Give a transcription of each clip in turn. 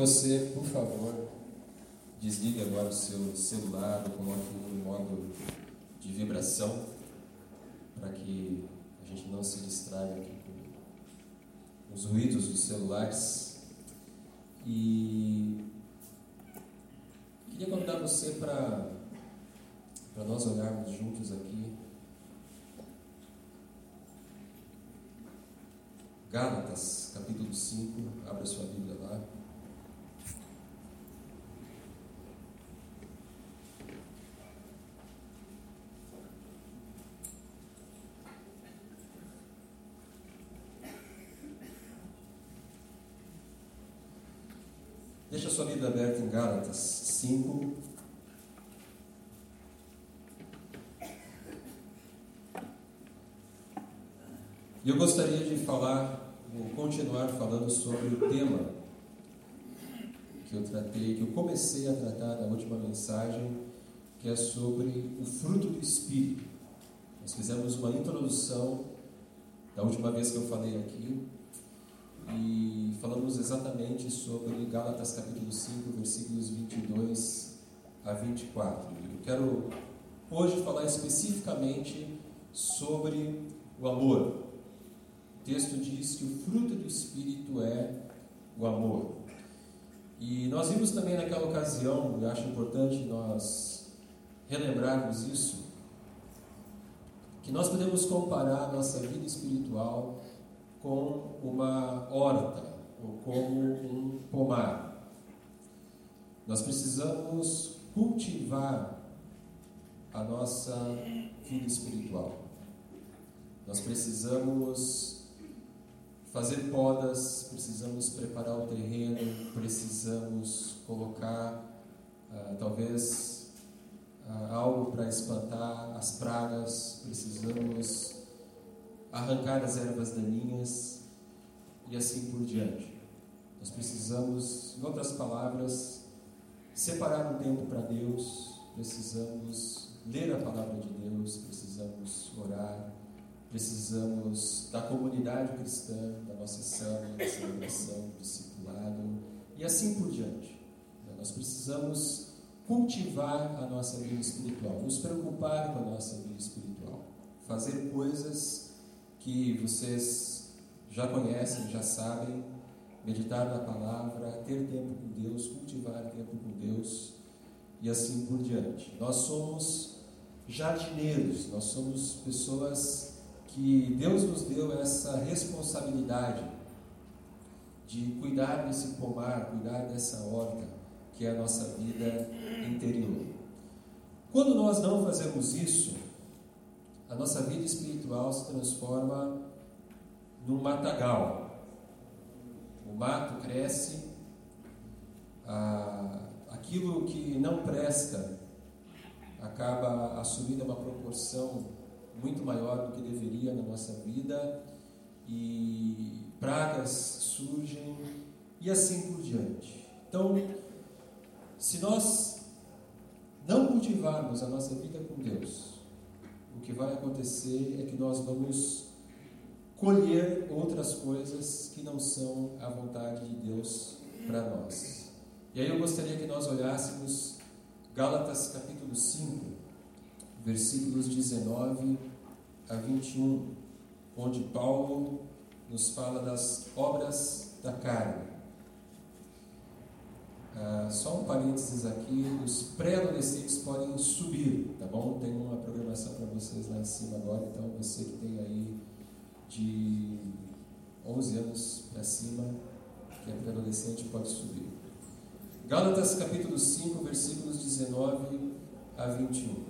você, por favor, desligue agora o seu celular coloque no modo de vibração para que a gente não se distraia aqui com os ruídos dos celulares. E queria convidar você para nós olharmos juntos aqui Gálatas, capítulo 5, abra sua Bíblia lá. Deixa a sua Bíblia aberta em Gálatas 5. E eu gostaria de falar vou continuar falando sobre o tema que eu tratei, que eu comecei a tratar na última mensagem, que é sobre o fruto do Espírito. Nós fizemos uma introdução da última vez que eu falei aqui exatamente sobre Gálatas capítulo 5, versículos 22 a 24. Eu quero hoje falar especificamente sobre o amor, o texto diz que o fruto do Espírito é o amor. E nós vimos também naquela ocasião, e acho importante nós relembrarmos isso, que nós podemos comparar a nossa vida espiritual com uma horta ou como um pomar. Nós precisamos cultivar a nossa vida espiritual. Nós precisamos fazer podas, precisamos preparar o terreno, precisamos colocar uh, talvez uh, algo para espantar as pragas, precisamos arrancar as ervas daninhas e assim por diante. Nós precisamos, em outras palavras, separar um tempo para Deus, precisamos ler a palavra de Deus, precisamos orar, precisamos da comunidade cristã, da nossa célula, da celebração, do discipulado e assim por diante. Nós precisamos cultivar a nossa vida espiritual, nos preocupar com a nossa vida espiritual, fazer coisas que vocês já conhecem, já sabem, meditar na palavra, ter tempo com Deus, cultivar tempo com Deus e assim por diante. Nós somos jardineiros, nós somos pessoas que Deus nos deu essa responsabilidade de cuidar desse pomar, cuidar dessa horta que é a nossa vida interior. Quando nós não fazemos isso, a nossa vida espiritual se transforma num matagal. O mato cresce, aquilo que não presta acaba assumindo uma proporção muito maior do que deveria na nossa vida e pragas surgem e assim por diante. Então, se nós não cultivarmos a nossa vida com Deus, o que vai acontecer é que nós vamos colher outras coisas que não são a vontade de Deus para nós. E aí eu gostaria que nós olhássemos Gálatas capítulo 5, versículos 19 a 21, onde Paulo nos fala das obras da carne. Ah, só um parênteses aqui: os pré-adolescentes podem subir, tá bom? Tem uma programação para vocês lá em cima agora, então você que tem aí de 11 anos para cima, que é pré-adolescente, pode subir. Gálatas capítulo 5, versículos 19 a 21.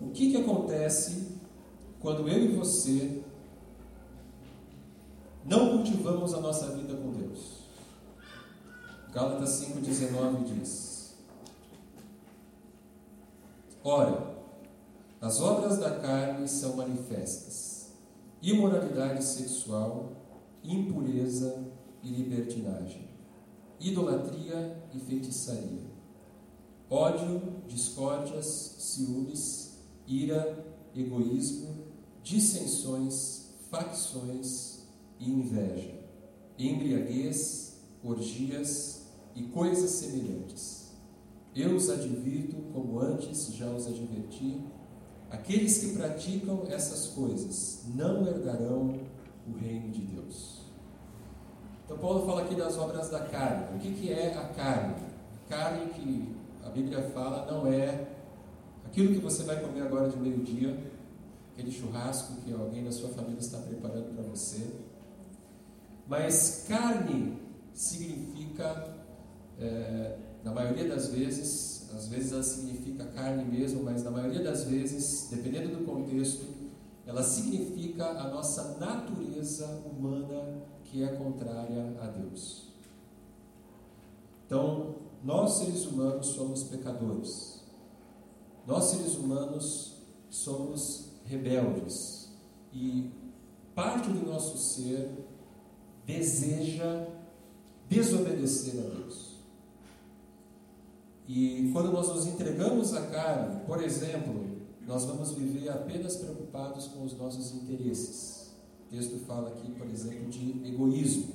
O que, que acontece quando eu e você não cultivamos a nossa vida com Deus. Gálatas 5,19 diz: Ora, as obras da carne são manifestas: imoralidade sexual, impureza e libertinagem, idolatria e feitiçaria, ódio, discórdias, ciúmes, ira, egoísmo, dissensões, facções e inveja, embriaguez, orgias e coisas semelhantes. Eu os advirto, como antes já os adverti, aqueles que praticam essas coisas não herdarão o reino de Deus. Então, Paulo fala aqui das obras da carne. O que, que é a carne? A carne que a Bíblia fala não é aquilo que você vai comer agora de meio-dia, aquele churrasco que alguém da sua família está preparando para você. Mas carne significa, é, na maioria das vezes, às vezes ela significa carne mesmo, mas na maioria das vezes, dependendo do contexto, ela significa a nossa natureza humana que é contrária a Deus. Então, nós seres humanos somos pecadores. Nós seres humanos somos rebeldes. E parte do nosso ser deseja desobedecer a Deus. E quando nós nos entregamos à carne, por exemplo, nós vamos viver apenas preocupados com os nossos interesses. O texto fala aqui, por exemplo, de egoísmo.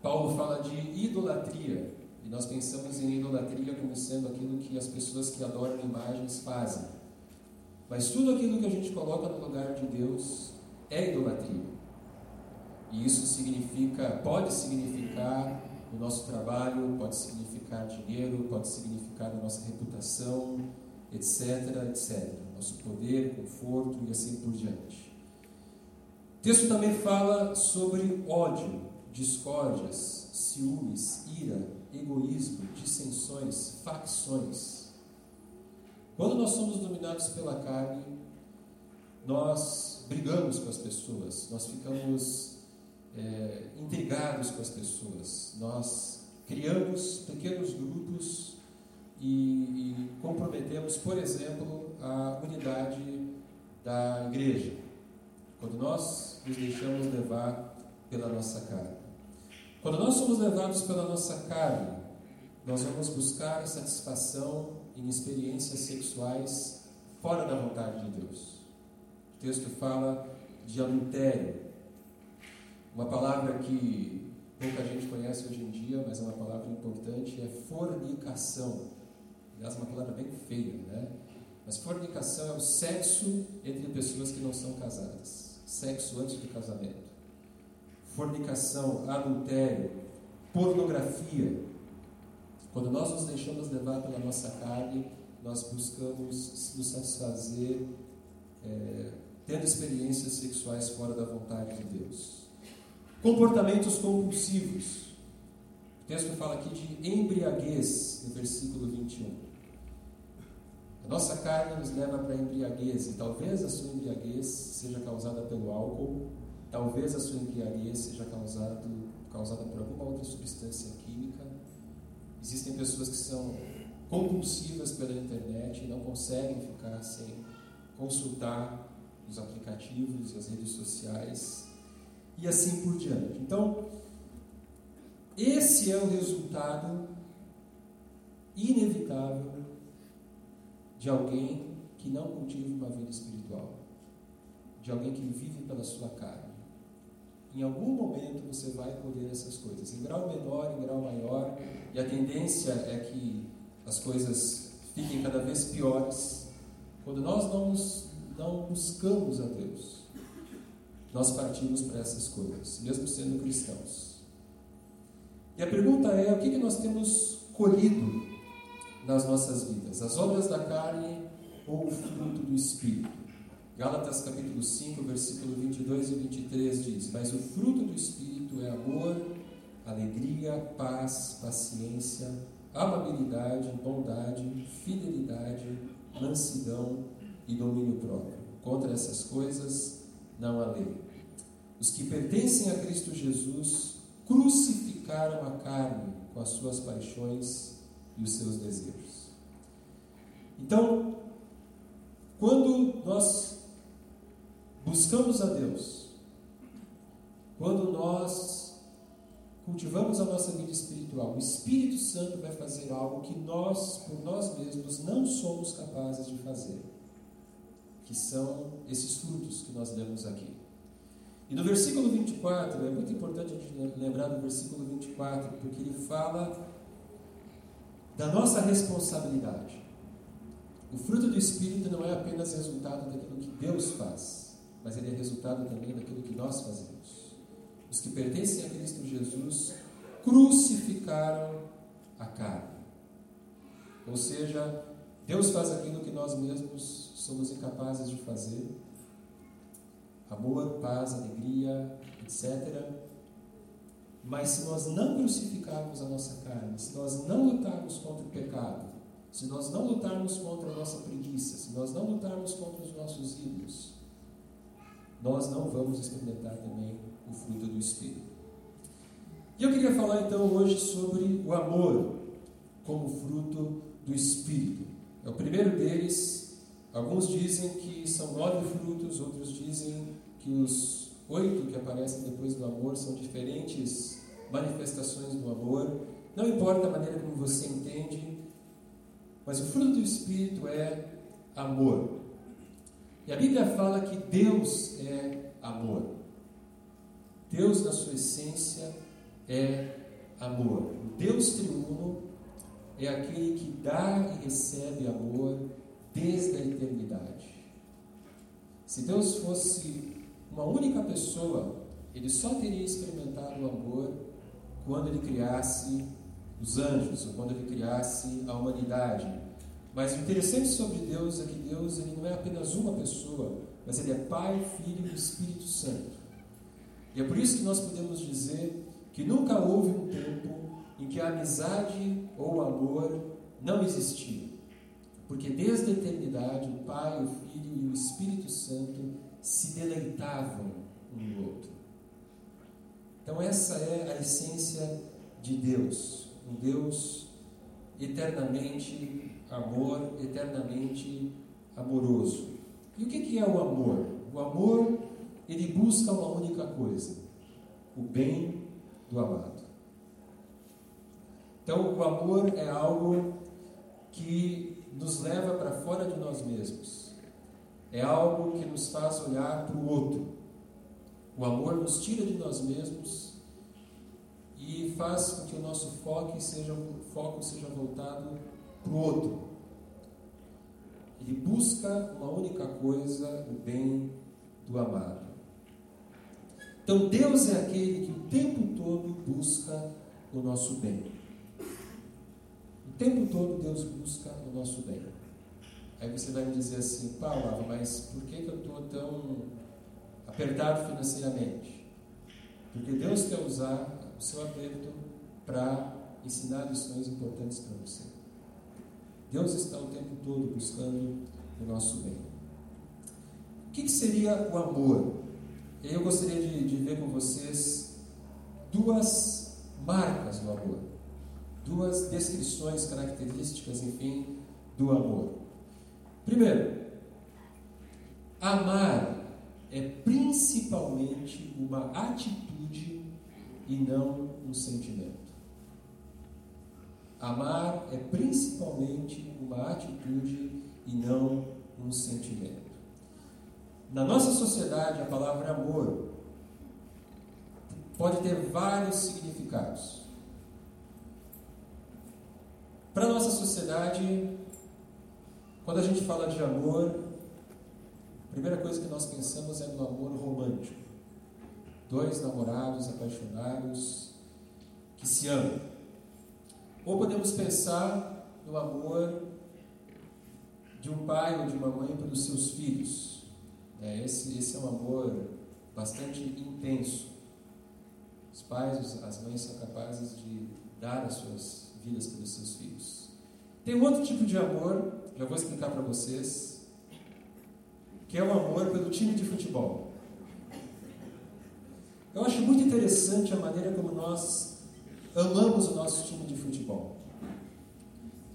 Paulo fala de idolatria. E nós pensamos em idolatria como sendo aquilo que as pessoas que adoram imagens fazem. Mas tudo aquilo que a gente coloca no lugar de Deus é idolatria. E isso significa, pode significar o nosso trabalho, pode significar dinheiro, pode significar a nossa reputação, etc, etc. Nosso poder, conforto e assim por diante. O texto também fala sobre ódio, discórdias, ciúmes, ira, egoísmo, dissensões, facções. Quando nós somos dominados pela carne, nós brigamos com as pessoas, nós ficamos é, intrigados com as pessoas, nós criamos pequenos grupos e, e comprometemos, por exemplo, a unidade da igreja, quando nós nos deixamos levar pela nossa carne. Quando nós somos levados pela nossa carne, nós vamos buscar satisfação em experiências sexuais fora da vontade de Deus. O texto fala de adultério, uma palavra que pouca gente conhece hoje em dia, mas é uma palavra importante, é fornicação. Aliás, é uma palavra bem feia, né? Mas fornicação é o sexo entre pessoas que não são casadas. Sexo antes do casamento fornicação, adultério, pornografia. Quando nós nos deixamos levar pela nossa carne, nós buscamos nos satisfazer é, tendo experiências sexuais fora da vontade de Deus. Comportamentos compulsivos. O texto fala aqui de embriaguez, no versículo 21. A nossa carne nos leva para a embriaguez, e talvez a sua embriaguez seja causada pelo álcool, Talvez a sua embriaguez seja causado, causada por alguma outra substância química. Existem pessoas que são compulsivas pela internet e não conseguem ficar sem consultar os aplicativos e as redes sociais e assim por diante. Então, esse é o resultado inevitável de alguém que não cultiva uma vida espiritual, de alguém que vive pela sua carne. Em algum momento você vai colher essas coisas, em grau menor, em grau maior, e a tendência é que as coisas fiquem cada vez piores. Quando nós não, não buscamos a Deus, nós partimos para essas coisas, mesmo sendo cristãos. E a pergunta é: o que, que nós temos colhido nas nossas vidas? As obras da carne ou o fruto do Espírito? Gálatas capítulo 5, versículo 22 e 23 diz: Mas o fruto do Espírito é amor, alegria, paz, paciência, amabilidade, bondade, fidelidade, mansidão e domínio próprio. Contra essas coisas não há lei. Os que pertencem a Cristo Jesus crucificaram a carne com as suas paixões e os seus desejos. Então, quando nós buscamos a Deus, quando nós cultivamos a nossa vida espiritual, o Espírito Santo vai fazer algo que nós, por nós mesmos, não somos capazes de fazer, que são esses frutos que nós lemos aqui. E no versículo 24, é muito importante a gente lembrar do versículo 24, porque ele fala da nossa responsabilidade. O fruto do Espírito não é apenas resultado daquilo que Deus faz, mas ele é resultado também daquilo que nós fazemos. Os que pertencem a Cristo Jesus crucificaram a carne. Ou seja, Deus faz aquilo que nós mesmos somos incapazes de fazer. Amor, paz, alegria, etc. Mas se nós não crucificarmos a nossa carne, se nós não lutarmos contra o pecado, se nós não lutarmos contra a nossa preguiça, se nós não lutarmos contra os nossos ídolos, nós não vamos experimentar também o fruto do Espírito. E eu queria falar então hoje sobre o amor como fruto do Espírito. É o primeiro deles. Alguns dizem que são nove frutos, outros dizem que os oito que aparecem depois do amor são diferentes manifestações do amor. Não importa a maneira como você entende, mas o fruto do Espírito é amor. E a Bíblia fala que Deus é amor. Deus, na sua essência, é amor. O Deus triuno é aquele que dá e recebe amor desde a eternidade. Se Deus fosse uma única pessoa, ele só teria experimentado o amor quando ele criasse os anjos, ou quando ele criasse a humanidade. Mas o interessante sobre Deus é que Deus ele não é apenas uma pessoa, mas ele é Pai, Filho e Espírito Santo. E é por isso que nós podemos dizer que nunca houve um tempo em que a amizade ou o amor não existiam. Porque desde a eternidade o Pai, o Filho e o Espírito Santo se deleitavam um no outro. Então, essa é a essência de Deus, um Deus eternamente amor, eternamente amoroso. E o que é o amor? O amor, ele busca uma única coisa: o bem do amado. Então, o amor é algo que nos leva para fora de nós mesmos. É algo que nos faz olhar para o outro. O amor nos tira de nós mesmos e faz com que o nosso foco seja, foco seja voltado para o outro. Ele busca uma única coisa, o bem do amado. Então Deus é aquele que o tempo todo busca o nosso bem. O tempo todo Deus busca o nosso bem. Aí você vai me dizer assim, Paulo, mas por que, que eu estou tão apertado financeiramente? Porque Deus quer usar o seu aperto para ensinar lições importantes para você. Deus está o tempo todo buscando o nosso bem. O que, que seria o amor? Eu gostaria de, de ver com vocês duas marcas do amor duas descrições características, enfim, do amor. Primeiro, amar é principalmente uma atitude e não um sentimento. Amar é principalmente uma atitude e não um sentimento. Na nossa sociedade, a palavra amor pode ter vários significados. Para a nossa sociedade, quando a gente fala de amor, a primeira coisa que nós pensamos é no amor romântico. Dois namorados apaixonados que se amam. Ou podemos pensar no amor de um pai ou de uma mãe pelos seus filhos. É, esse, esse é um amor bastante intenso. Os pais, as mães são capazes de dar as suas vidas pelos seus filhos. Tem um outro tipo de amor, já vou explicar para vocês, que é o amor pelo time de futebol. Eu acho muito interessante a maneira como nós amamos o nosso time de futebol.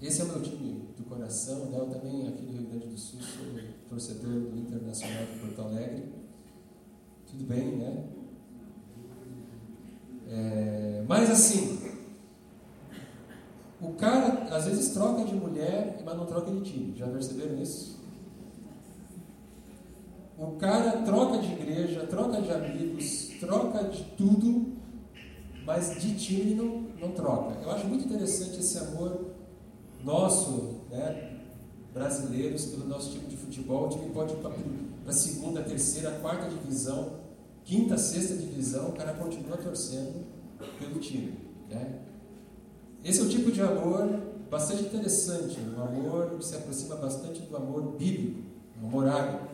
Esse é o meu time do coração, né? eu também aqui do Rio Grande do Sul sou torcedor do Internacional de Porto Alegre. Tudo bem, né? É, mas assim, o cara, às vezes, troca de mulher, mas não troca de time. Já perceberam isso? O cara troca de igreja, troca de amigos, troca de tudo, mas de time não, não troca. Eu acho muito interessante esse amor nosso, né, brasileiros, pelo nosso time de futebol. O time pode ir para a segunda, terceira, quarta divisão, quinta, sexta divisão, o cara continua torcendo pelo time. Né? Esse é o tipo de amor bastante interessante, um amor que se aproxima bastante do amor bíblico, do amor.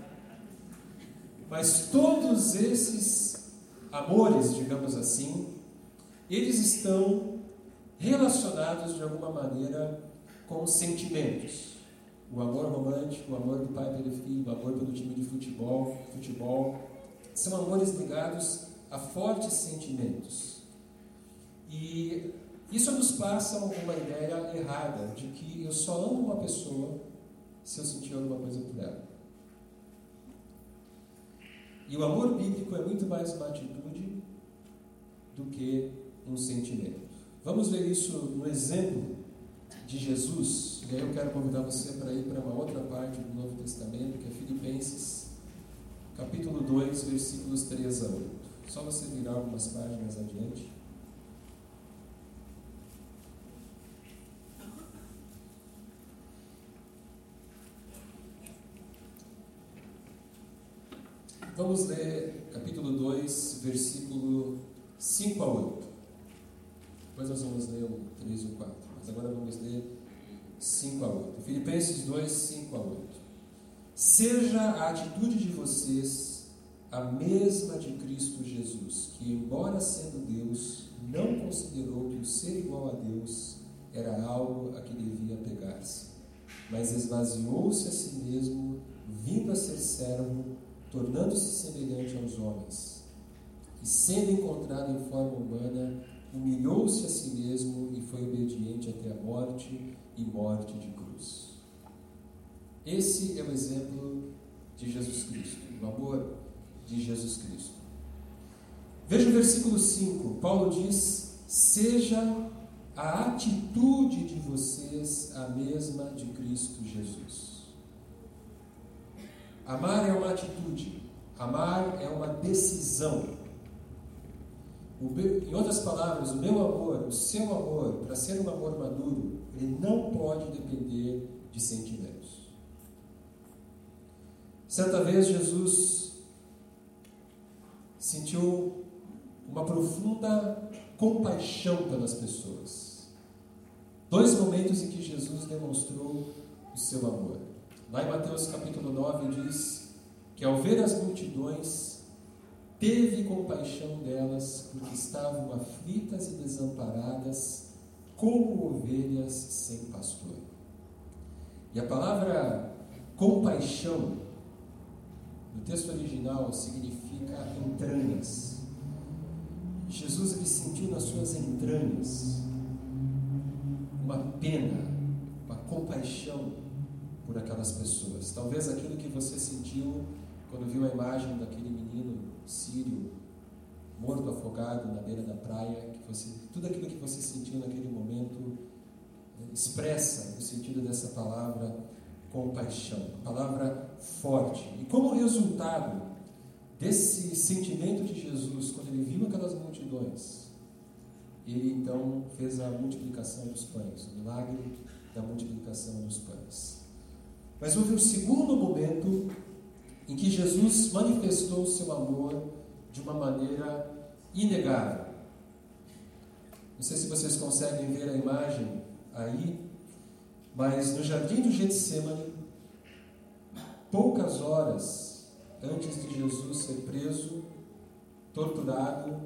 Mas todos esses amores, digamos assim, eles estão relacionados de alguma maneira com sentimentos. O amor romântico, o amor do pai pelo filho, o amor pelo time de futebol, futebol, são amores ligados a fortes sentimentos. E isso nos passa uma ideia errada de que eu só amo uma pessoa se eu sentir alguma coisa por ela. E o amor bíblico é muito mais uma atitude do que um sentimento. Vamos ver isso no exemplo de Jesus. E aí eu quero convidar você para ir para uma outra parte do Novo Testamento, que é Filipenses, capítulo 2, versículos 3 a 8. Só você virar algumas páginas adiante. Vamos ler capítulo 2, versículo 5 a 8. Depois nós vamos ler o 3 e o 4. Mas agora vamos ler 5 a 8. Filipenses 2, 5 a 8. Seja a atitude de vocês a mesma de Cristo Jesus, que, embora sendo Deus, não considerou que o ser igual a Deus era algo a que devia pegar-se, mas esvaziou-se a si mesmo, vindo a ser servo tornando-se semelhante aos homens. E sendo encontrado em forma humana, humilhou-se a si mesmo e foi obediente até a morte e morte de cruz. Esse é o exemplo de Jesus Cristo, o amor de Jesus Cristo. Veja o versículo 5. Paulo diz: Seja a atitude de vocês a mesma de Cristo Jesus. Amar é uma atitude, amar é uma decisão. Meu, em outras palavras, o meu amor, o seu amor, para ser um amor maduro, ele não pode depender de sentimentos. Certa vez Jesus sentiu uma profunda compaixão pelas pessoas. Dois momentos em que Jesus demonstrou o seu amor. Lá em Mateus capítulo 9 diz que ao ver as multidões, teve compaixão delas, porque estavam aflitas e desamparadas, como ovelhas sem pastor. E a palavra compaixão, no texto original, significa entranhas. Jesus ele sentiu nas suas entranhas uma pena, uma compaixão por aquelas pessoas. Talvez aquilo que você sentiu quando viu a imagem daquele menino sírio morto afogado na beira da praia, que você, tudo aquilo que você sentiu naquele momento eh, expressa o sentido dessa palavra compaixão, palavra forte. E como resultado desse sentimento de Jesus, quando ele viu aquelas multidões, ele então fez a multiplicação dos pães, o milagre da multiplicação dos pães. Mas houve um segundo momento em que Jesus manifestou o seu amor de uma maneira inegável. Não sei se vocês conseguem ver a imagem aí, mas no jardim do Getsemane, poucas horas antes de Jesus ser preso, torturado,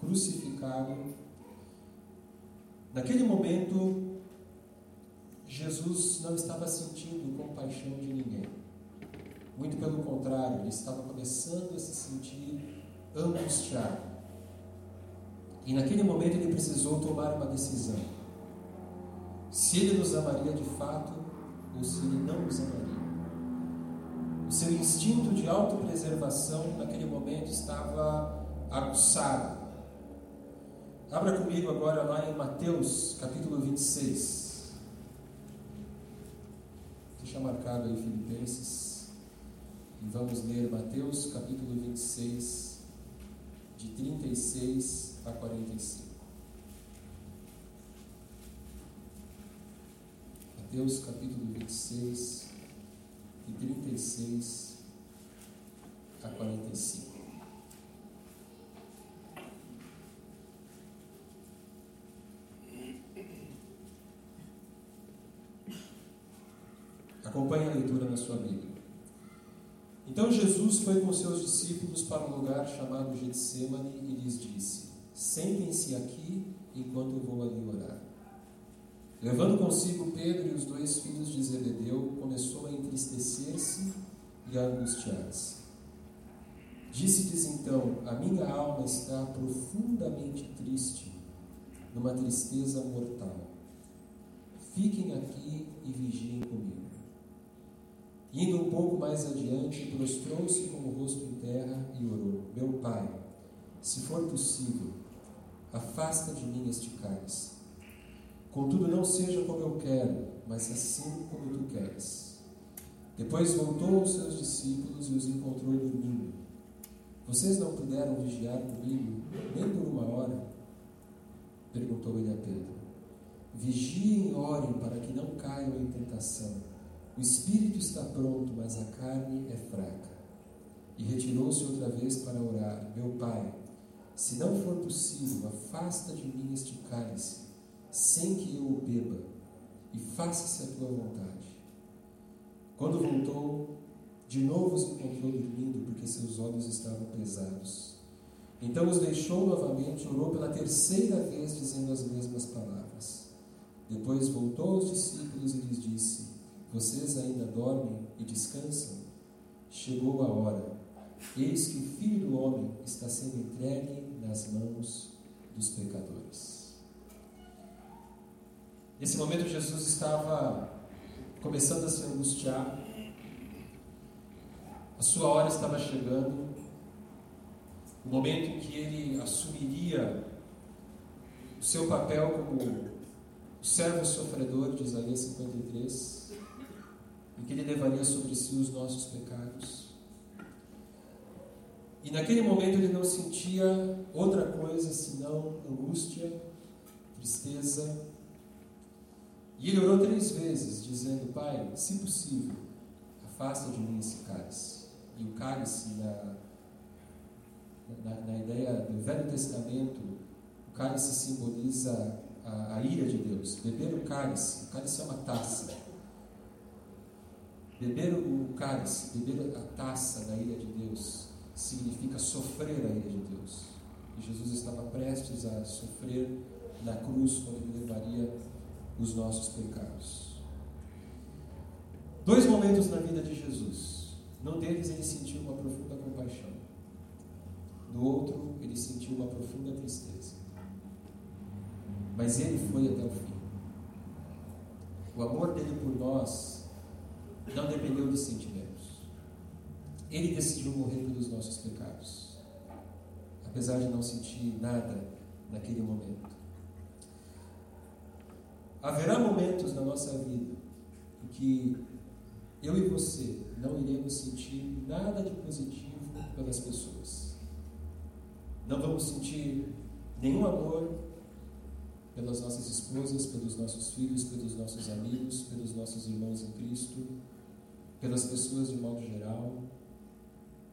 crucificado, naquele momento Jesus não estava sentindo compaixão de ninguém. Muito pelo contrário, ele estava começando a se sentir angustiado. E naquele momento ele precisou tomar uma decisão. Se ele nos amaria de fato ou se ele não nos amaria. O seu instinto de autopreservação naquele momento estava aguçado. Abra comigo agora lá em Mateus capítulo 26. Deixa marcado aí Filipenses e vamos ler Mateus capítulo 26, de 36 a 45. Mateus capítulo 26, de 36 a 45. Acompanhe a leitura na sua Bíblia. Então Jesus foi com seus discípulos para um lugar chamado Getsemane e lhes disse: Sentem-se aqui enquanto eu vou ali orar. Levando consigo Pedro e os dois filhos de Zebedeu, começou a entristecer-se e a angustiar-se. Disse-lhes então: A minha alma está profundamente triste, numa tristeza mortal. Fiquem aqui e vigiem comigo. Indo um pouco mais adiante, prostrou-se com o rosto em terra e orou: Meu pai, se for possível, afasta de mim este cálice. Contudo, não seja como eu quero, mas assim como tu queres. Depois voltou aos seus discípulos e os encontrou dormindo. Vocês não puderam vigiar comigo nem por uma hora? Perguntou ele a Pedro. Vigiem e orem para que não caiam em tentação. O espírito está pronto, mas a carne é fraca. E retirou-se outra vez para orar: Meu pai, se não for possível, afasta de mim este cálice, sem que eu o beba, e faça-se a tua vontade. Quando voltou, de novo os encontrou dormindo, porque seus olhos estavam pesados. Então os deixou novamente, orou pela terceira vez, dizendo as mesmas palavras. Depois voltou aos discípulos e lhes disse: vocês ainda dormem e descansam? Chegou a hora. Eis que o Filho do Homem está sendo entregue nas mãos dos pecadores. Nesse momento, Jesus estava começando a se angustiar. A sua hora estava chegando. O momento em que ele assumiria o seu papel como o servo sofredor de Isaías 53 e que Ele levaria sobre si os nossos pecados. E naquele momento ele não sentia outra coisa senão angústia, tristeza. E ele orou três vezes, dizendo: Pai, se possível, afasta de mim esse cálice. E o cálice, na, na, na ideia do Velho Testamento, o cálice simboliza a, a ira de Deus. Beber o cálice, o cálice é uma taça Beber o cálice, beber a taça da ira de Deus, significa sofrer a ira de Deus. E Jesus estava prestes a sofrer na cruz quando ele levaria os nossos pecados. Dois momentos na vida de Jesus. Num deles ele sentiu uma profunda compaixão. No outro, ele sentiu uma profunda tristeza. Mas ele foi até o fim. O amor dele por nós não dependeu dos sentimentos. Ele decidiu morrer pelos nossos pecados, apesar de não sentir nada naquele momento. Haverá momentos na nossa vida em que eu e você não iremos sentir nada de positivo pelas pessoas. Não vamos sentir nenhum amor pelas nossas esposas, pelos nossos filhos, pelos nossos amigos, pelos nossos irmãos em Cristo pelas pessoas de modo geral,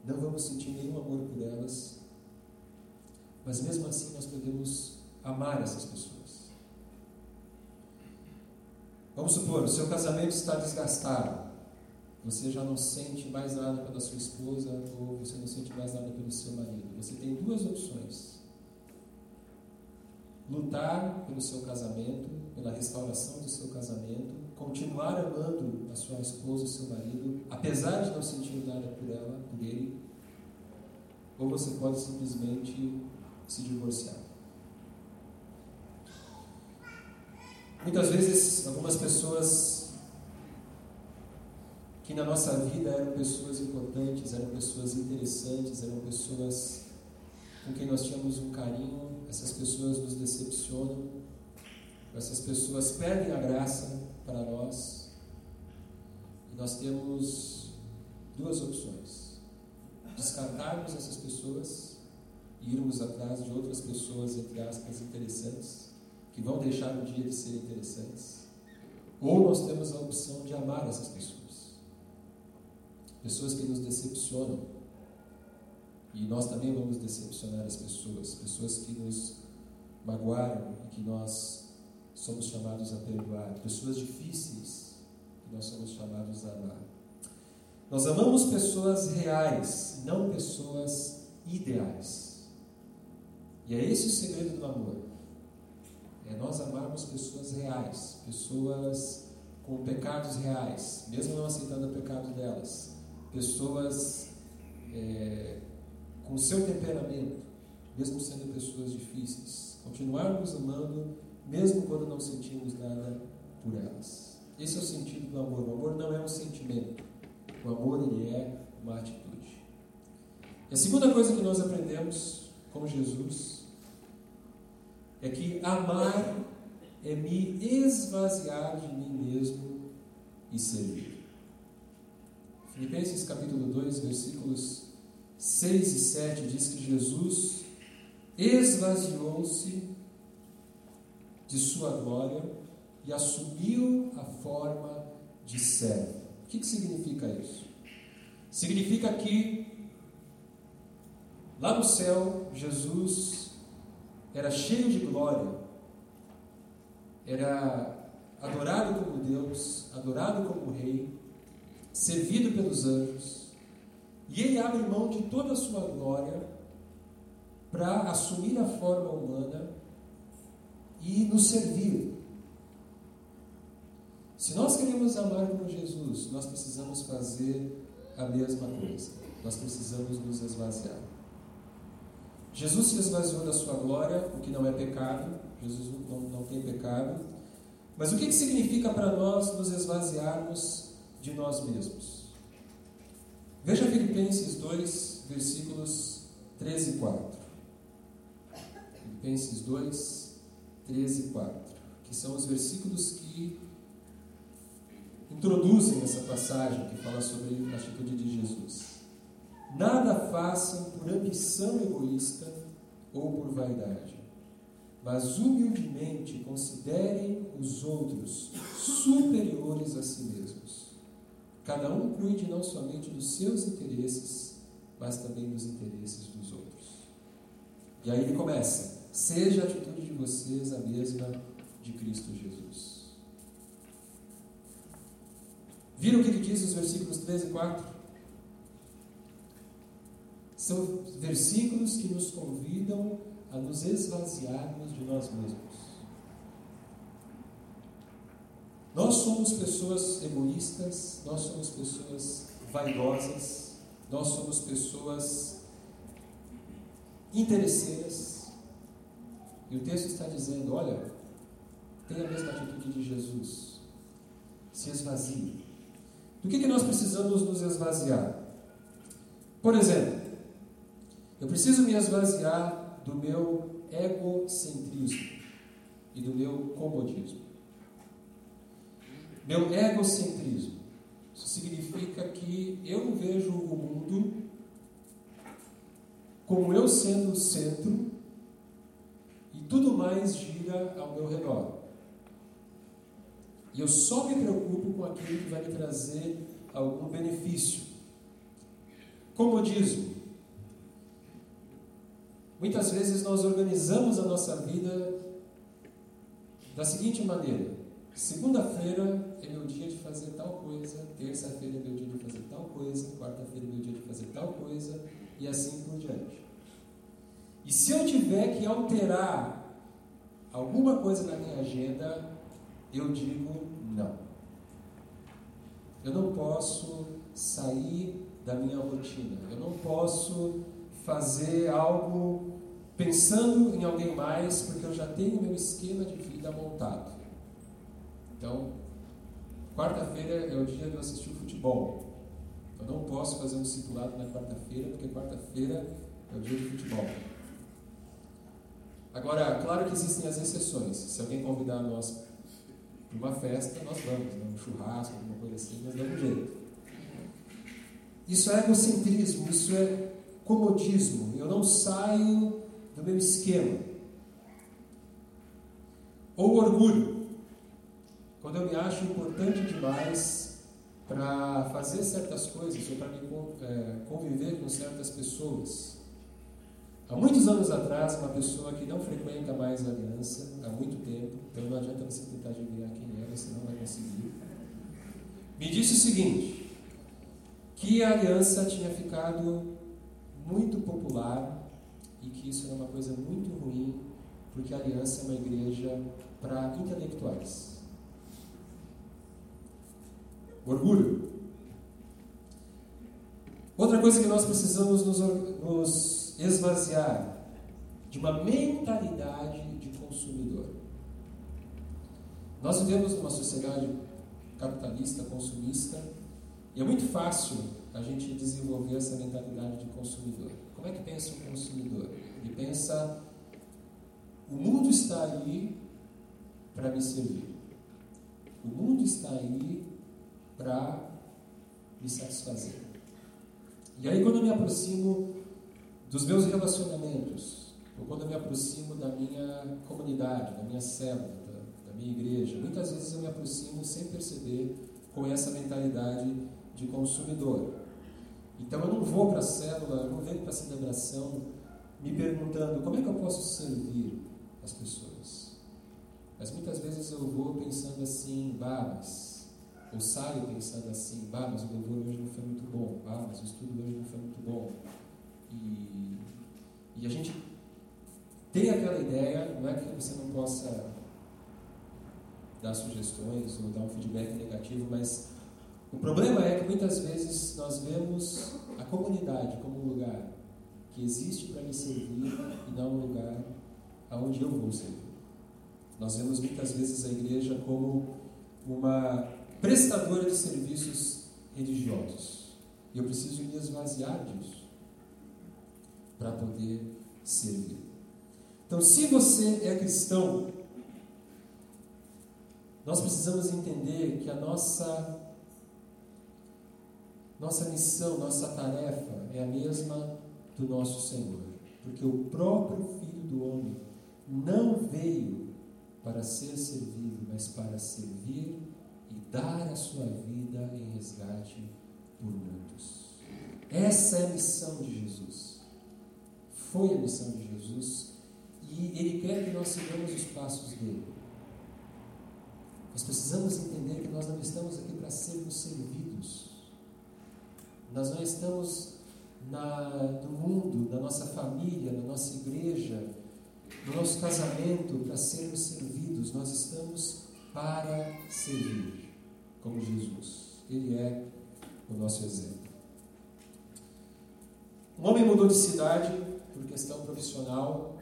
não vamos sentir nenhum amor por elas, mas mesmo assim nós podemos amar essas pessoas. Vamos supor, o seu casamento está desgastado, você já não sente mais nada pela sua esposa ou você não sente mais nada pelo seu marido. Você tem duas opções: lutar pelo seu casamento, pela restauração do seu casamento, continuar amando a sua esposa, seu marido, apesar de não sentir nada por ela, por ele, ou você pode simplesmente se divorciar. Muitas vezes, algumas pessoas que na nossa vida eram pessoas importantes, eram pessoas interessantes, eram pessoas com quem nós tínhamos um carinho, essas pessoas nos decepcionam, essas pessoas perdem a graça para nós. E nós temos duas opções. descartarmos essas pessoas e irmos atrás de outras pessoas, entre aspas, interessantes, que vão deixar o dia de ser interessantes. Ou nós temos a opção de amar essas pessoas. Pessoas que nos decepcionam. E nós também vamos decepcionar as pessoas. Pessoas que nos magoaram e que nós somos chamados a perdoar. Pessoas difíceis que nós somos chamados a amar. Nós amamos pessoas reais, não pessoas ideais. E é esse o segredo do amor. É nós amarmos pessoas reais, pessoas com pecados reais, mesmo não aceitando o pecado delas, pessoas é, com seu temperamento, mesmo sendo pessoas difíceis, continuarmos amando, mesmo quando não sentimos nada por elas. Esse é o sentido do amor. O amor não é um sentimento. O amor ele é uma atitude. E a segunda coisa que nós aprendemos com Jesus é que amar é me esvaziar de mim mesmo e servir. Filipenses capítulo 2, versículos 6 e 7 diz que Jesus esvaziou-se de sua glória e assumiu a forma de servo. O que, que significa isso? Significa que lá no céu Jesus era cheio de glória, era adorado como Deus, adorado como Rei, servido pelos anjos, e ele abre mão de toda a sua glória para assumir a forma humana e nos servir. Se nós queremos amar como Jesus, nós precisamos fazer a mesma coisa. Nós precisamos nos esvaziar. Jesus se esvaziou da sua glória, o que não é pecado. Jesus não, não tem pecado. Mas o que, que significa para nós nos esvaziarmos de nós mesmos? Veja Filipenses 2, versículos 13 e 4. Filipenses 2, 13 e 4. Que são os versículos que introduzem essa passagem que fala sobre a atitude de Jesus. Nada façam por ambição egoísta ou por vaidade, mas humildemente considerem os outros superiores a si mesmos. Cada um cuide não somente dos seus interesses, mas também dos interesses dos outros. E aí ele começa: seja a atitude de vocês a mesma de Cristo Jesus. Viram o que ele diz nos versículos 3 e 4? São versículos que nos convidam a nos esvaziarmos de nós mesmos. Nós somos pessoas egoístas, nós somos pessoas vaidosas, nós somos pessoas interesseiras. E o texto está dizendo: olha, tenha a mesma atitude de Jesus, se esvazie. Do que, que nós precisamos nos esvaziar? Por exemplo, eu preciso me esvaziar do meu egocentrismo e do meu comodismo. Meu egocentrismo. Isso significa que eu vejo o mundo como eu sendo o centro tudo mais gira ao meu redor. E eu só me preocupo com aquilo que vai me trazer algum benefício. Comodismo. Muitas vezes nós organizamos a nossa vida da seguinte maneira: segunda-feira é meu dia de fazer tal coisa, terça-feira é meu dia de fazer tal coisa, quarta-feira é meu dia de fazer tal coisa, e assim por diante. E se eu tiver que alterar alguma coisa na minha agenda, eu digo não. Eu não posso sair da minha rotina. Eu não posso fazer algo pensando em alguém mais, porque eu já tenho meu esquema de vida montado. Então, quarta-feira é o dia de eu assistir o futebol. Eu não posso fazer um discipulado na quarta-feira, porque quarta-feira é o dia de futebol. Agora, claro que existem as exceções. Se alguém convidar nós para uma festa, nós vamos, né? um churrasco, alguma coisa assim, nós damos um jeito. Isso é egocentrismo, isso é comodismo. Eu não saio do meu esquema. Ou orgulho. Quando eu me acho importante demais para fazer certas coisas ou para é, conviver com certas pessoas. Há muitos anos atrás, uma pessoa que não frequenta mais a aliança, há muito tempo, então não adianta você tentar adivinhar quem é, você não vai conseguir, me disse o seguinte: que a aliança tinha ficado muito popular e que isso era uma coisa muito ruim, porque a aliança é uma igreja para intelectuais. Orgulho. Outra coisa que nós precisamos nos, nos esvaziar de uma mentalidade de consumidor. Nós vivemos numa sociedade capitalista, consumista, e é muito fácil a gente desenvolver essa mentalidade de consumidor. Como é que pensa o consumidor? Ele pensa: o mundo está aí para me servir. O mundo está aí para me satisfazer. E aí, quando eu me aproximo dos meus relacionamentos, ou quando eu me aproximo da minha comunidade, da minha célula, da, da minha igreja, muitas vezes eu me aproximo sem perceber com essa mentalidade de consumidor. Então eu não vou para a célula, eu não venho para a celebração me perguntando como é que eu posso servir as pessoas. Mas muitas vezes eu vou pensando assim, bah, ou saio pensando assim, bah, mas o louvor hoje não foi muito bom, bah, mas o estudo hoje não foi muito bom. E, e a gente tem aquela ideia, não é que você não possa dar sugestões ou dar um feedback negativo, mas o problema é que muitas vezes nós vemos a comunidade como um lugar que existe para me servir e não um lugar aonde eu vou servir. Nós vemos muitas vezes a igreja como uma prestadora de serviços religiosos. E eu preciso me esvaziar disso para poder servir. Então, se você é cristão, nós precisamos entender que a nossa nossa missão, nossa tarefa é a mesma do nosso Senhor, porque o próprio Filho do Homem não veio para ser servido, mas para servir e dar a sua vida em resgate por muitos. Essa é a missão de Jesus. Foi a missão de Jesus e Ele quer que nós sigamos os passos dele. Nós precisamos entender que nós não estamos aqui para sermos servidos. Nós não estamos na, no mundo, na nossa família, na nossa igreja, no nosso casamento para sermos servidos. Nós estamos para servir, como Jesus. Ele é o nosso exemplo. Um homem mudou de cidade por questão profissional.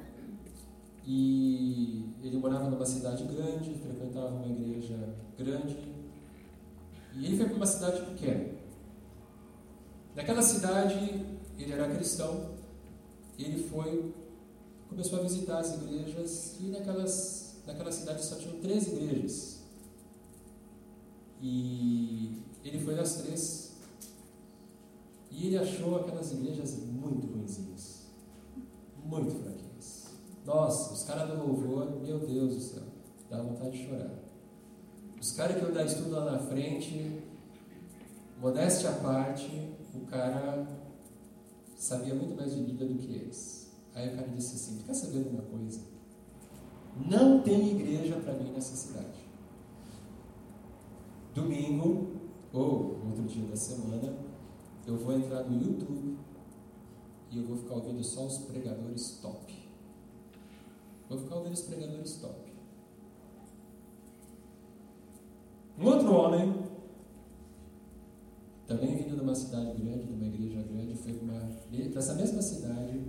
E ele morava numa cidade grande, frequentava uma igreja grande. E ele foi para uma cidade pequena. Naquela cidade, ele era cristão, ele foi, começou a visitar as igrejas e naquelas, naquela cidade só tinham três igrejas. E ele foi nas três. E ele achou aquelas igrejas muito ruinzinhas, muito fraquinhas. Nossa, os caras do louvor, meu Deus do céu, dá vontade de chorar. Os caras que eu dar estudo lá na frente, modéstia à parte, o cara sabia muito mais de Bíblia do que eles. Aí o cara disse assim: Quer saber de uma coisa? Não tem igreja para mim nessa cidade. Domingo, ou outro dia da semana, eu vou entrar no YouTube e eu vou ficar ouvindo só os pregadores top. Vou ficar ouvindo os pregadores top. Um outro homem também vindo de uma cidade grande, de uma igreja grande, foi para essa mesma cidade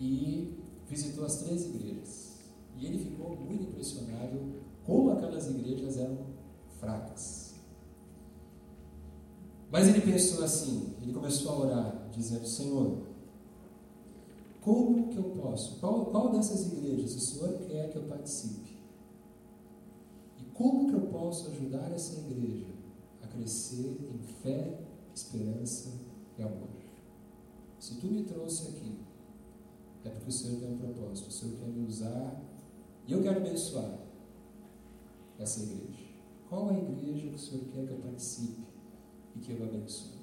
e visitou as três igrejas. E ele ficou muito impressionado como aquelas igrejas eram fracas. Mas ele pensou assim, ele começou a orar, dizendo, Senhor, como que eu posso? Qual, qual dessas igrejas o Senhor quer que eu participe? E como que eu posso ajudar essa igreja crescer em fé esperança e amor. Se tu me trouxe aqui, é porque o Senhor tem um propósito, o Senhor quer me usar e eu quero abençoar essa igreja. Qual a igreja que o Senhor quer que eu participe e que eu abençoe?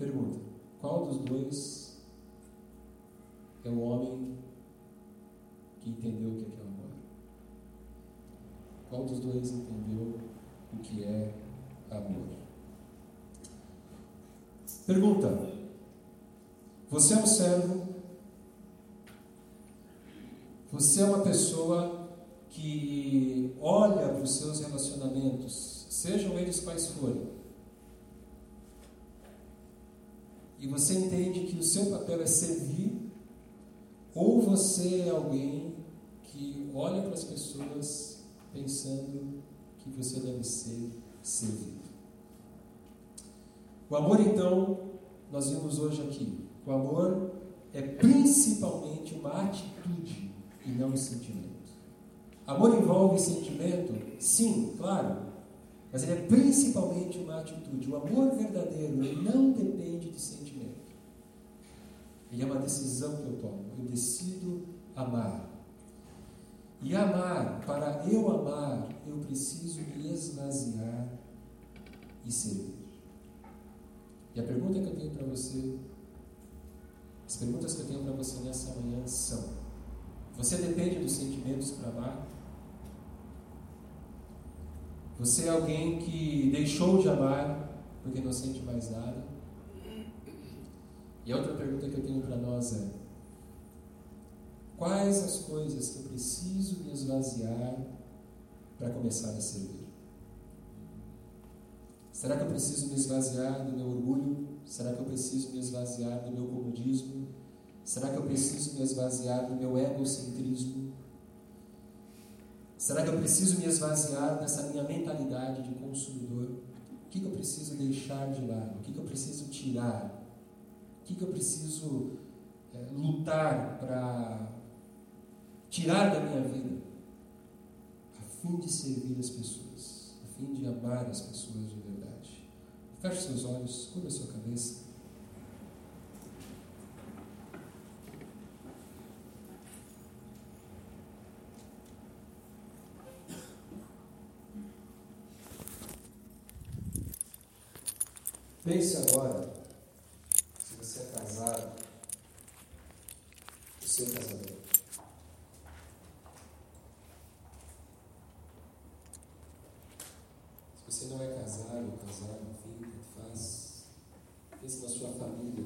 Pergunta: qual dos dois é o homem que entendeu o que é amor? Qual dos dois entendeu o que é amor? Pergunta: Você é um servo? Você é uma pessoa que olha para os seus relacionamentos, sejam eles quais forem, você entende que o seu papel é servir, ou você é alguém que olha para as pessoas pensando que você deve ser servido. O amor, então, nós vimos hoje aqui, o amor é principalmente uma atitude e não um sentimento. Amor envolve sentimento? Sim, claro. Mas ele é principalmente uma atitude. O amor verdadeiro não depende de sentimento. Ele é uma decisão que eu tomo. Eu decido amar. E amar, para eu amar, eu preciso me esvaziar e servir. E a pergunta que eu tenho para você, as perguntas que eu tenho para você nessa manhã são: Você depende dos sentimentos para amar? Você é alguém que deixou de amar porque não sente mais nada? E a outra pergunta que eu tenho para nós é: quais as coisas que eu preciso me esvaziar para começar a servir? Será que eu preciso me esvaziar do meu orgulho? Será que eu preciso me esvaziar do meu comodismo? Será que eu preciso me esvaziar do meu egocentrismo? Será que eu preciso me esvaziar dessa minha mentalidade de consumidor? O que, eu preciso deixar de lado? O que eu preciso tirar? O que, que eu preciso é, lutar para tirar da minha vida? A fim de servir as pessoas, a fim de amar as pessoas de verdade. Feche seus olhos, cubra sua cabeça. Pense agora, se você é casado, o seu casamento. Se você não é casado casado, enfim, faz. Pense na sua família,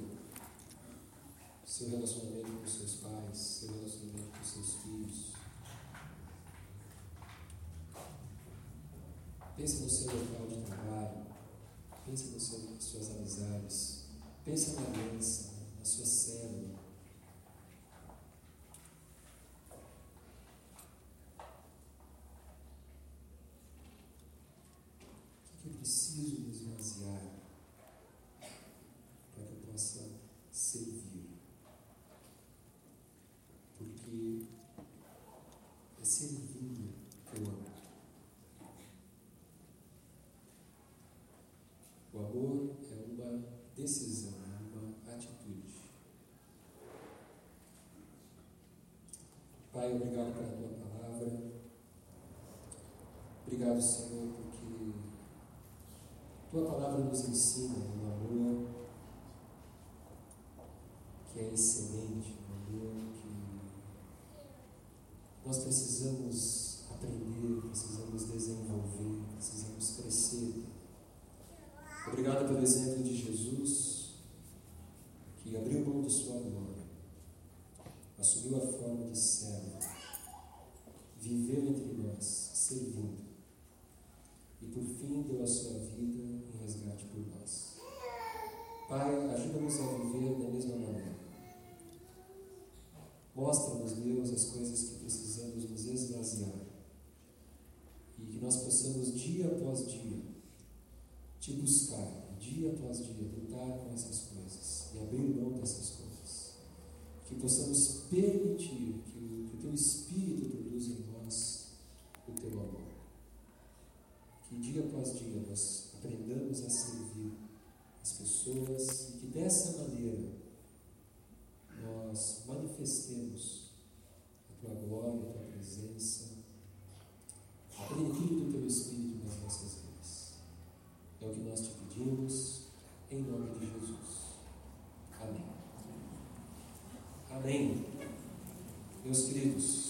seu relacionamento com seus pais, seu relacionamento com seus filhos. Pense no seu local de trabalho. Pense nas suas amizades. Pense na aliança, na sua célula. O que eu preciso me esvaziar para que eu possa servir? Porque é servindo que eu amo. O amor é uma decisão, é uma atitude. Pai, obrigado pela tua palavra. Obrigado, Senhor, porque tua palavra nos ensina um amor que é excelente, um amor que nós precisamos aprender, precisamos desenvolver, precisamos crescer. Obrigado pelo exemplo de Jesus, que abriu mão de sua glória, assumiu a forma de servo, viveu entre nós, servindo, e por fim deu a sua vida em resgate por nós. Pai, ajuda-nos a viver da mesma maneira. Mostra-nos, Deus, as coisas que precisamos nos esvaziar e que nós possamos, dia após dia, te buscar, dia após dia, lutar com essas coisas e abrir mão dessas coisas. Que possamos permitir que o, que o teu Espírito produza em nós o teu amor. Que dia após dia nós aprendamos a servir Em nome de Jesus. Queridos,